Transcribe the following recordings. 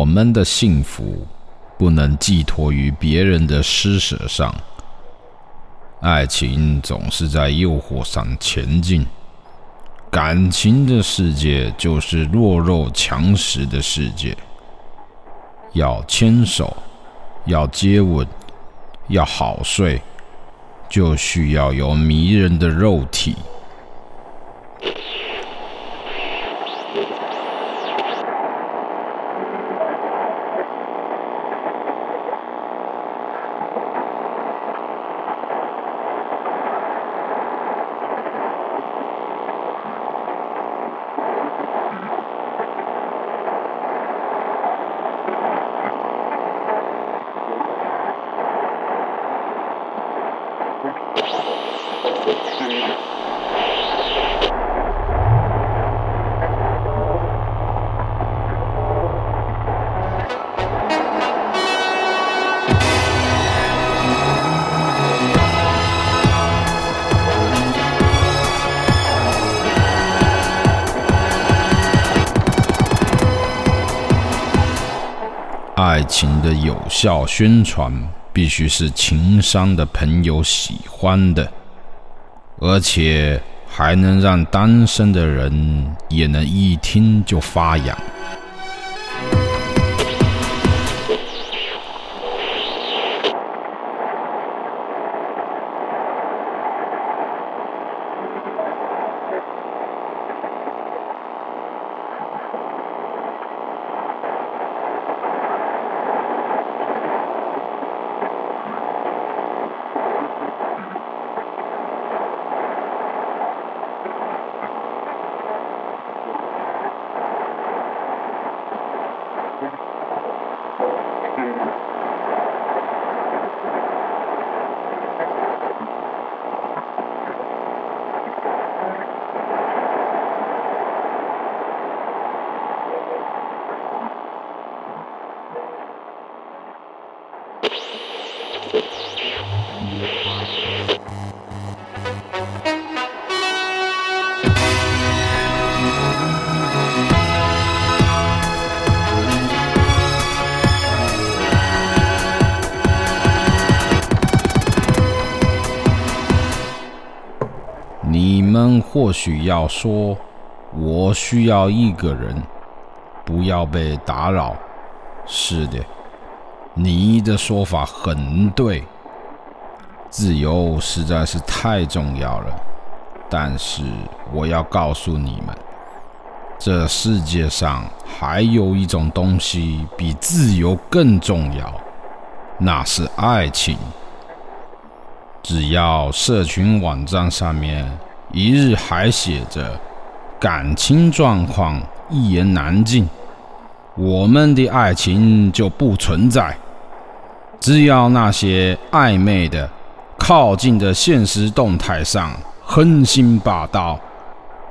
我们的幸福不能寄托于别人的施舍上。爱情总是在诱惑上前进，感情的世界就是弱肉强食的世界。要牵手，要接吻，要好睡，就需要有迷人的肉体。爱情的有效宣传，必须是情商的朋友喜欢的，而且还能让单身的人也能一听就发痒。或许要说，我需要一个人，不要被打扰。是的，你的说法很对，自由实在是太重要了。但是我要告诉你们，这世界上还有一种东西比自由更重要，那是爱情。只要社群网站上面一日还写着感情状况一言难尽，我们的爱情就不存在。只要那些暧昧的、靠近的现实动态上横行霸道，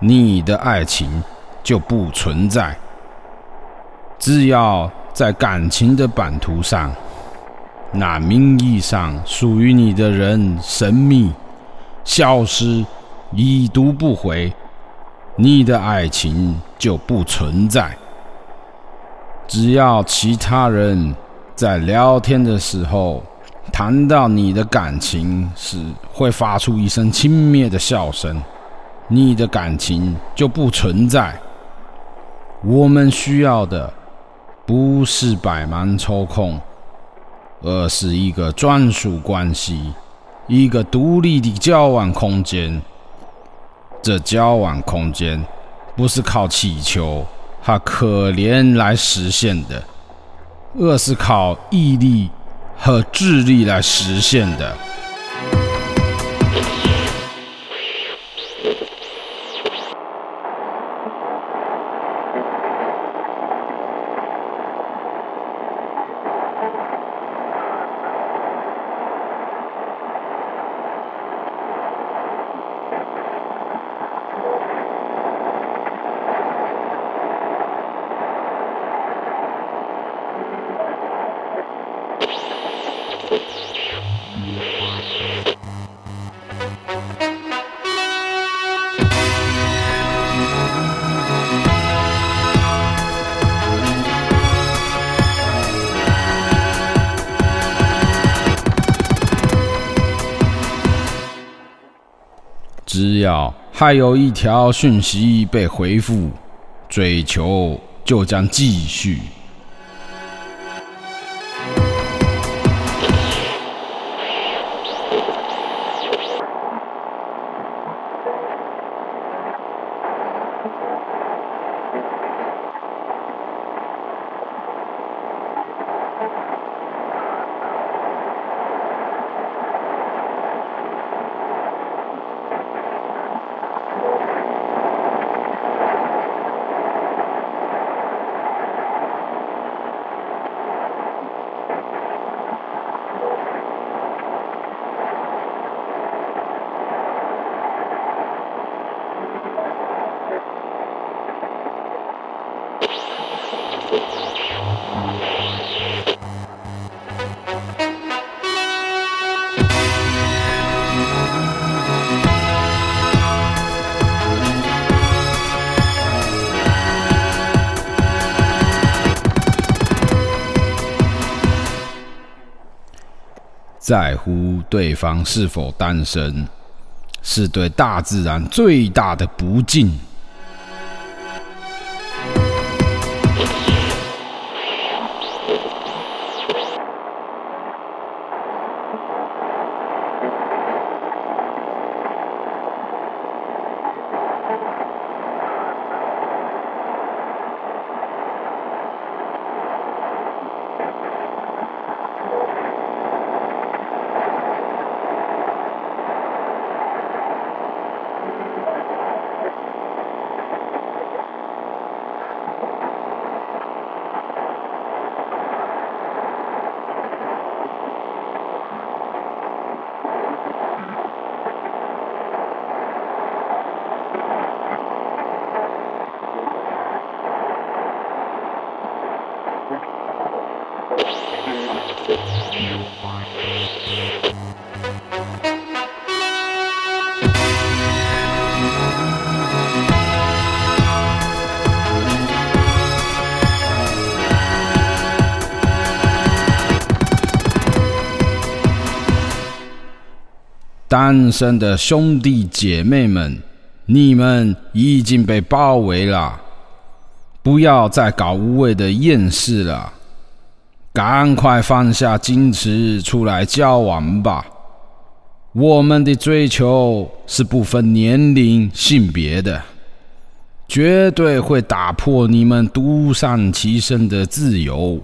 你的爱情就不存在。只要在感情的版图上，那名义上属于你的人神秘、消失、已读不回，你的爱情就不存在。只要其他人在聊天的时候谈到你的感情时，会发出一声轻蔑的笑声，你的感情就不存在。我们需要的不是百忙抽空。而是一个专属关系，一个独立的交往空间。这交往空间不是靠乞求和可怜来实现的，而是靠毅力和智力来实现的。要还有一条讯息被回复，追求就将继续。在乎对方是否单身，是对大自然最大的不敬。单身的兄弟姐妹们，你们已经被包围了，不要再搞无谓的厌世了，赶快放下矜持，出来交往吧。我们的追求是不分年龄、性别的，绝对会打破你们独善其身的自由。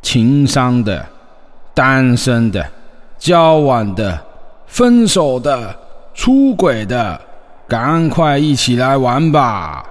情商的、单身的、交往的。分手的、出轨的，赶快一起来玩吧！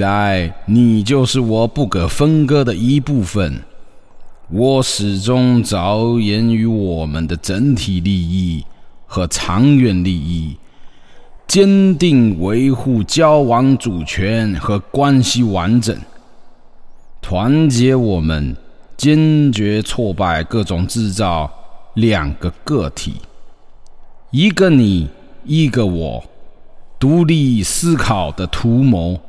来，你就是我不可分割的一部分。我始终着眼于我们的整体利益和长远利益，坚定维护交往主权和关系完整，团结我们，坚决挫败各种制造两个个体，一个你，一个我，独立思考的图谋，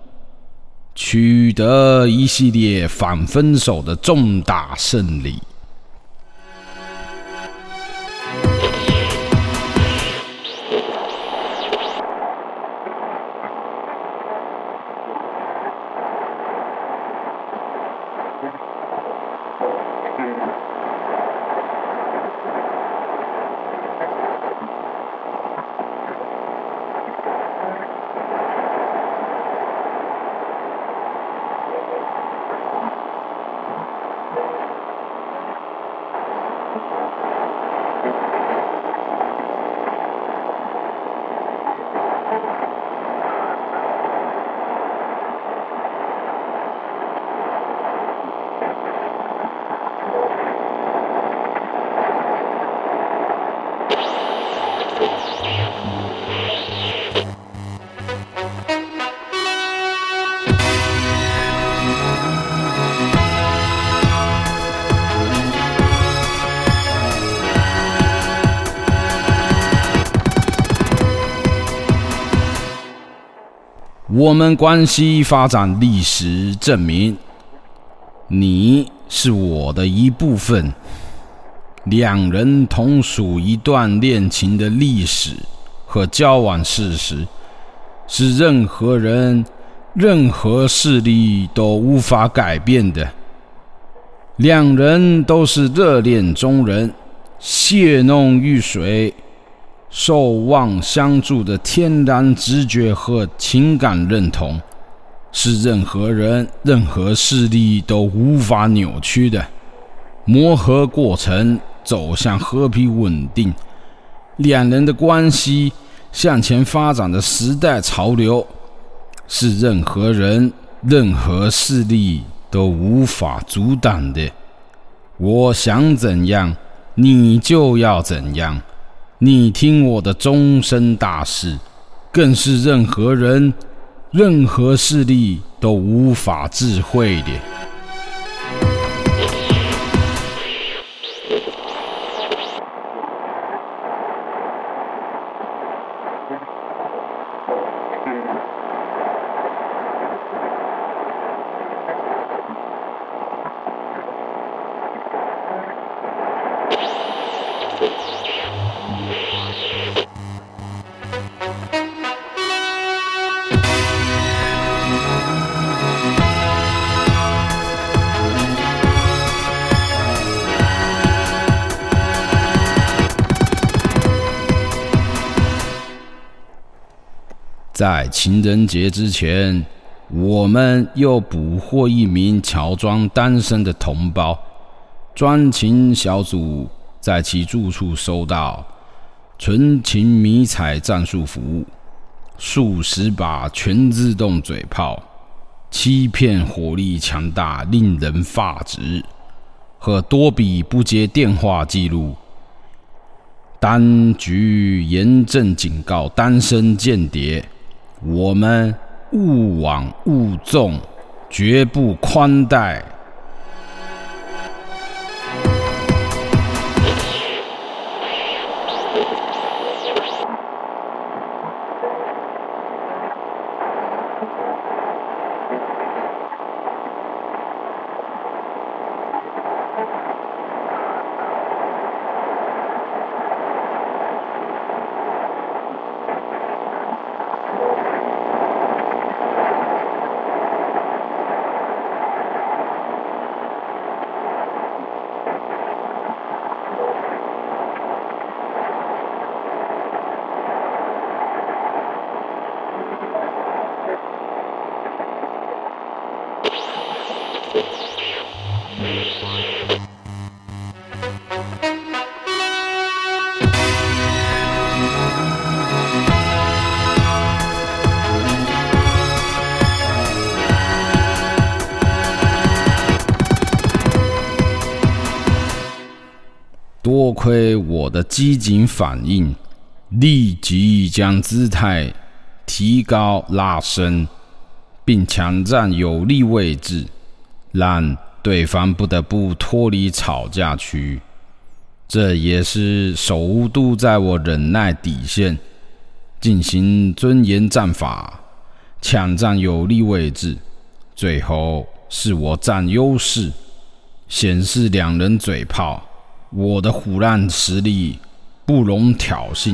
取得一系列反分手的重大胜利。我们关系发展历史证明，你是我的一部分。两人同属一段恋情的历史和交往事实，是任何人、任何势力都无法改变的。两人都是热恋中人，血浓于水。守望相助的天然直觉和情感认同，是任何人、任何势力都无法扭曲的。磨合过程走向和平稳定，两人的关系向前发展的时代潮流，是任何人、任何势力都无法阻挡的。我想怎样，你就要怎样。你听我的终身大事，更是任何人、任何势力都无法智慧的。在情人节之前，我们又捕获一名乔装单身的同胞。专情小组在其住处收到纯情迷彩战术服务、数十把全自动嘴炮、欺骗火力强大、令人发指和多笔不接电话记录。当局严正警告单身间谍。我们勿往勿纵，绝不宽待。多亏我的机警反应，立即将姿态提高拉伸，并抢占有利位置，让对方不得不脱离吵架区。这也是首度在我忍耐底线进行尊严战法，抢占有利位置，最后是我占优势，显示两人嘴炮，我的虎烂实力不容挑衅。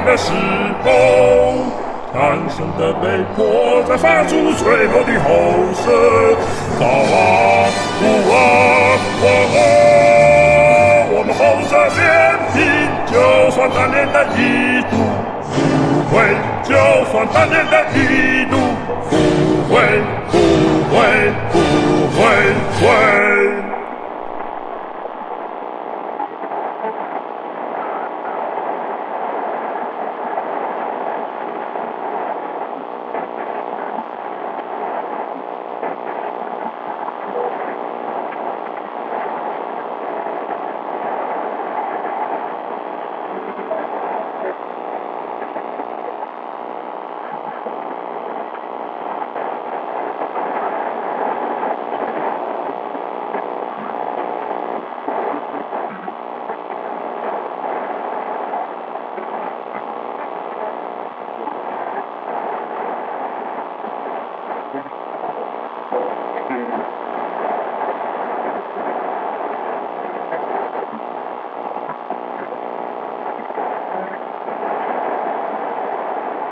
的时候，战胜的被迫在发出最后的吼声，早啊，午啊，晚啊，我们厚着脸皮，就算贪恋的一度。不会，就算贪恋的一度，不会，不会，不会，会。